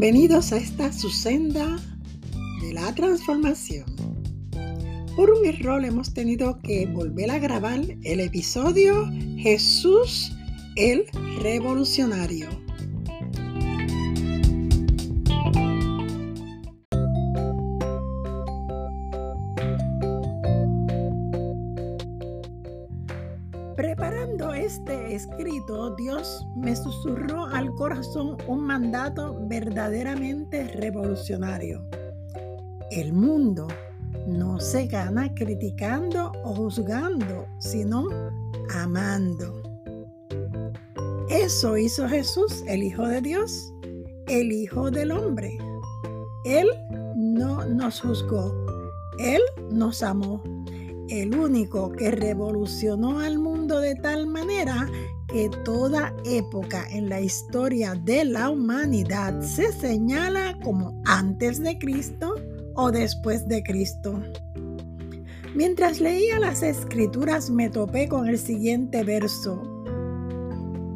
Bienvenidos a esta su senda de la transformación. Por un error hemos tenido que volver a grabar el episodio Jesús el Revolucionario. Preparando este escrito, Dios me susurró al corazón un mandato verdaderamente revolucionario. El mundo no se gana criticando o juzgando, sino amando. Eso hizo Jesús, el Hijo de Dios, el Hijo del Hombre. Él no nos juzgó, Él nos amó el único que revolucionó al mundo de tal manera que toda época en la historia de la humanidad se señala como antes de Cristo o después de Cristo. Mientras leía las escrituras me topé con el siguiente verso,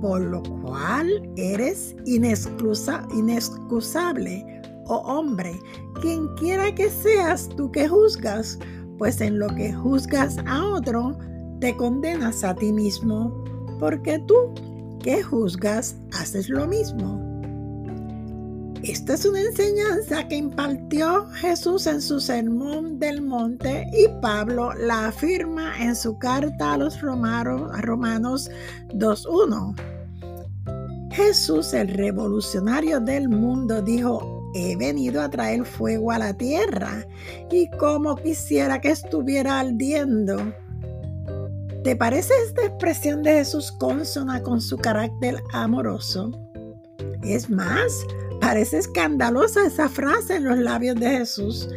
por lo cual eres inexcusable, oh hombre, quien quiera que seas tú que juzgas, pues en lo que juzgas a otro, te condenas a ti mismo, porque tú que juzgas haces lo mismo. Esta es una enseñanza que impartió Jesús en su sermón del monte y Pablo la afirma en su carta a los romanos, Romanos 2.1. Jesús, el revolucionario del mundo, dijo, he venido a traer fuego a la tierra y como quisiera que estuviera ardiendo. ¿Te parece esta expresión de Jesús consona con su carácter amoroso? Es más, parece escandalosa esa frase en los labios de Jesús.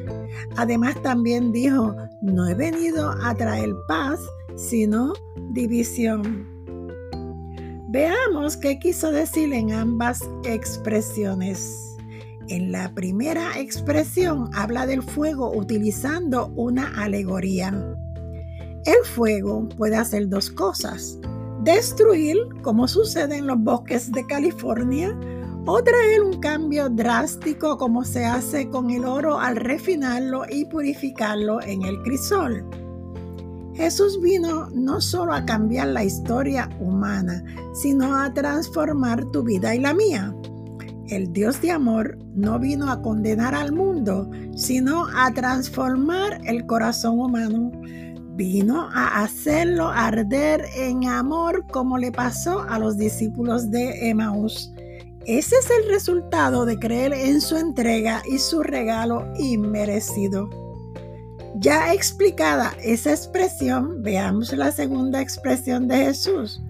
Además también dijo, no he venido a traer paz, sino división. Veamos qué quiso decir en ambas expresiones. En la primera expresión habla del fuego utilizando una alegoría. El fuego puede hacer dos cosas. Destruir, como sucede en los bosques de California, o traer un cambio drástico como se hace con el oro al refinarlo y purificarlo en el crisol. Jesús vino no solo a cambiar la historia humana, sino a transformar tu vida y la mía. El Dios de amor no vino a condenar al mundo, sino a transformar el corazón humano. Vino a hacerlo arder en amor como le pasó a los discípulos de Emmaus. Ese es el resultado de creer en su entrega y su regalo inmerecido. Ya explicada esa expresión, veamos la segunda expresión de Jesús.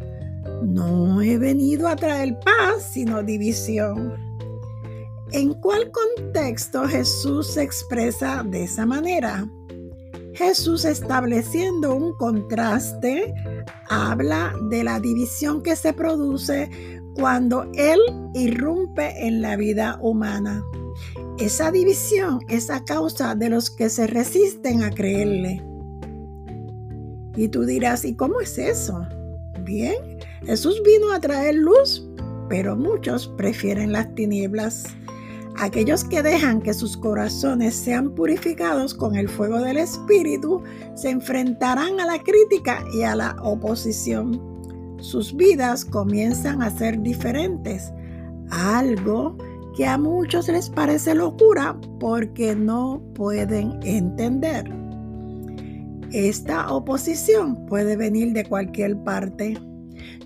No he venido a traer paz, sino división. ¿En cuál contexto Jesús se expresa de esa manera? Jesús estableciendo un contraste habla de la división que se produce cuando Él irrumpe en la vida humana. Esa división es a causa de los que se resisten a creerle. Y tú dirás, ¿y cómo es eso? Bien, Jesús vino a traer luz, pero muchos prefieren las tinieblas. Aquellos que dejan que sus corazones sean purificados con el fuego del Espíritu se enfrentarán a la crítica y a la oposición. Sus vidas comienzan a ser diferentes, algo que a muchos les parece locura porque no pueden entender. Esta oposición puede venir de cualquier parte,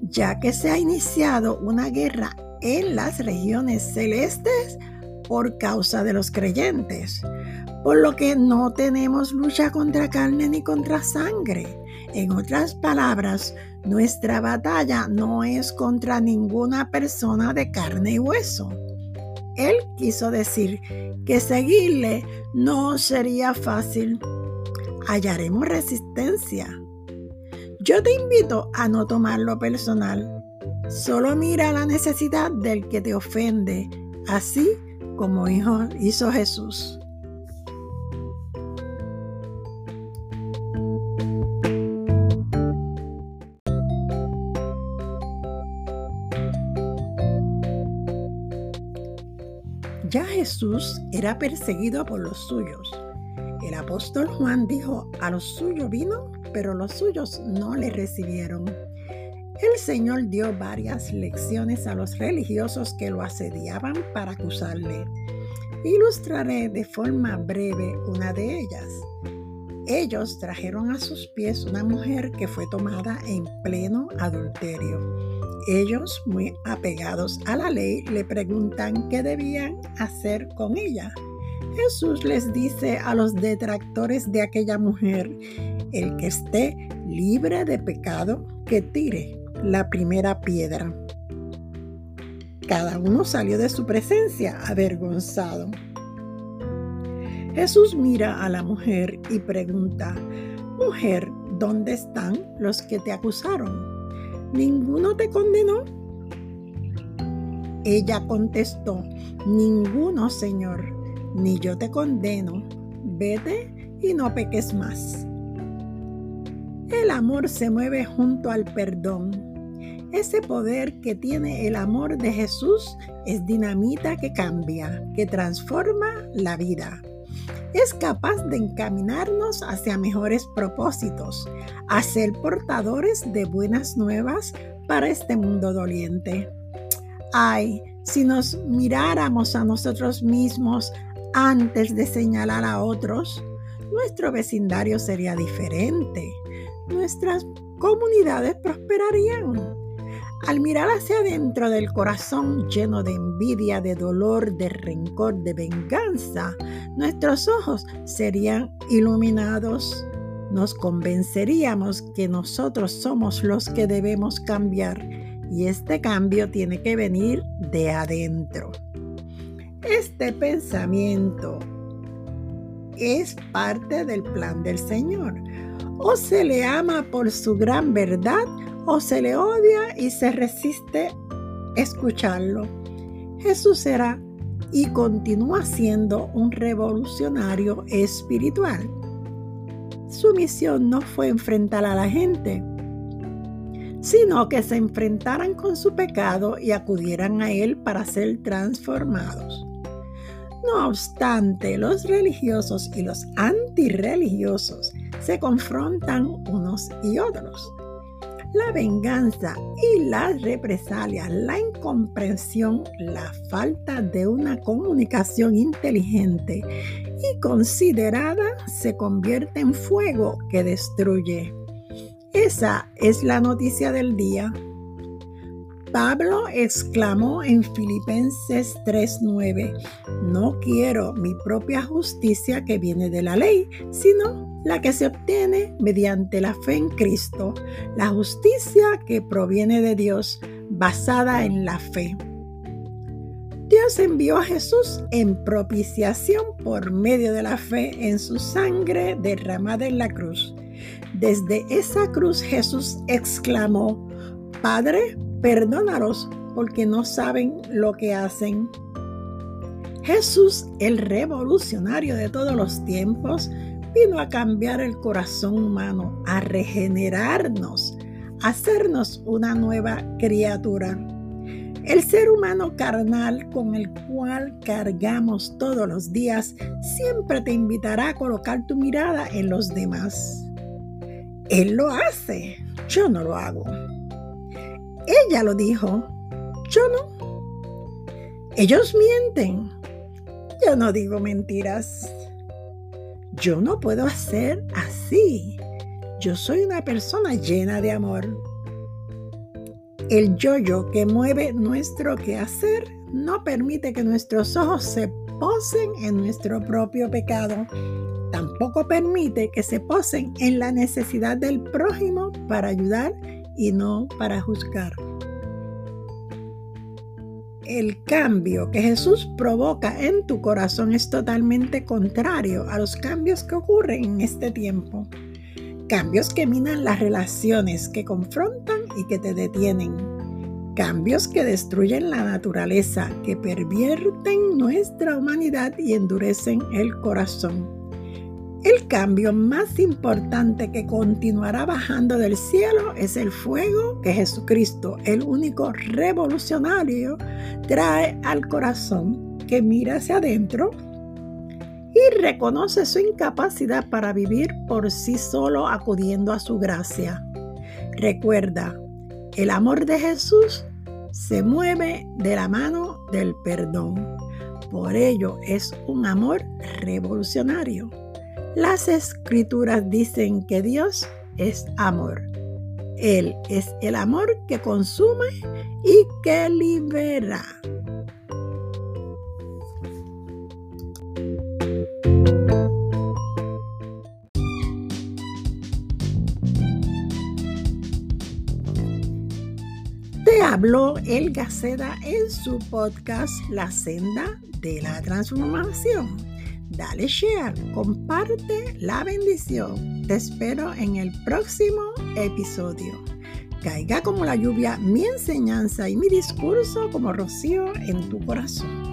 ya que se ha iniciado una guerra en las regiones celestes por causa de los creyentes, por lo que no tenemos lucha contra carne ni contra sangre. En otras palabras, nuestra batalla no es contra ninguna persona de carne y hueso. Él quiso decir que seguirle no sería fácil. Hallaremos resistencia. Yo te invito a no tomarlo personal. Solo mira la necesidad del que te ofende. Así como hizo Jesús. Ya Jesús era perseguido por los suyos. El apóstol Juan dijo, a los suyos vino, pero los suyos no le recibieron. El Señor dio varias lecciones a los religiosos que lo asediaban para acusarle. Ilustraré de forma breve una de ellas. Ellos trajeron a sus pies una mujer que fue tomada en pleno adulterio. Ellos, muy apegados a la ley, le preguntan qué debían hacer con ella. Jesús les dice a los detractores de aquella mujer, el que esté libre de pecado, que tire la primera piedra. Cada uno salió de su presencia avergonzado. Jesús mira a la mujer y pregunta, Mujer, ¿dónde están los que te acusaron? ¿Ninguno te condenó? Ella contestó, Ninguno, Señor, ni yo te condeno. Vete y no peques más. El amor se mueve junto al perdón. Ese poder que tiene el amor de Jesús es dinamita que cambia, que transforma la vida es capaz de encaminarnos hacia mejores propósitos, a ser portadores de buenas nuevas para este mundo doliente. Ay, si nos miráramos a nosotros mismos antes de señalar a otros, nuestro vecindario sería diferente. Nuestras comunidades prosperarían. Al mirar hacia adentro del corazón lleno de envidia, de dolor, de rencor, de venganza, nuestros ojos serían iluminados. Nos convenceríamos que nosotros somos los que debemos cambiar y este cambio tiene que venir de adentro. Este pensamiento es parte del plan del Señor. O se le ama por su gran verdad o se le odia y se resiste escucharlo. Jesús era y continúa siendo un revolucionario espiritual. Su misión no fue enfrentar a la gente, sino que se enfrentaran con su pecado y acudieran a Él para ser transformados. No obstante, los religiosos y los antirreligiosos se confrontan unos y otros la venganza y las represalias, la incomprensión, la falta de una comunicación inteligente y considerada se convierte en fuego que destruye. Esa es la noticia del día. Pablo exclamó en Filipenses 3:9, no quiero mi propia justicia que viene de la ley, sino la que se obtiene mediante la fe en Cristo, la justicia que proviene de Dios basada en la fe. Dios envió a Jesús en propiciación por medio de la fe en su sangre derramada en la cruz. Desde esa cruz Jesús exclamó, Padre, perdónalos porque no saben lo que hacen. Jesús, el revolucionario de todos los tiempos, vino a cambiar el corazón humano, a regenerarnos, a hacernos una nueva criatura. El ser humano carnal con el cual cargamos todos los días siempre te invitará a colocar tu mirada en los demás. Él lo hace, yo no lo hago. Ella lo dijo, yo no. Ellos mienten, yo no digo mentiras. Yo no puedo hacer así. Yo soy una persona llena de amor. El yo-yo que mueve nuestro quehacer no permite que nuestros ojos se posen en nuestro propio pecado. Tampoco permite que se posen en la necesidad del prójimo para ayudar y no para juzgar el cambio que Jesús provoca en tu corazón es totalmente contrario a los cambios que ocurren en este tiempo. Cambios que minan las relaciones, que confrontan y que te detienen. Cambios que destruyen la naturaleza, que pervierten nuestra humanidad y endurecen el corazón. El cambio más importante que continuará bajando del cielo es el fuego que Jesucristo, el único revolucionario, trae al corazón. que mira hacia adentro y reconoce su incapacidad para vivir por sí solo acudiendo a su gracia. Recuerda, el amor de Jesús se mueve de la mano del perdón. Por ello es un amor revolucionario. Las escrituras dicen que Dios es amor. Él es el amor que consume y que libera. Te habló El Gaceda en su podcast La Senda de la Transformación. Dale share, comparte la bendición. Te espero en el próximo episodio. Caiga como la lluvia mi enseñanza y mi discurso como rocío en tu corazón.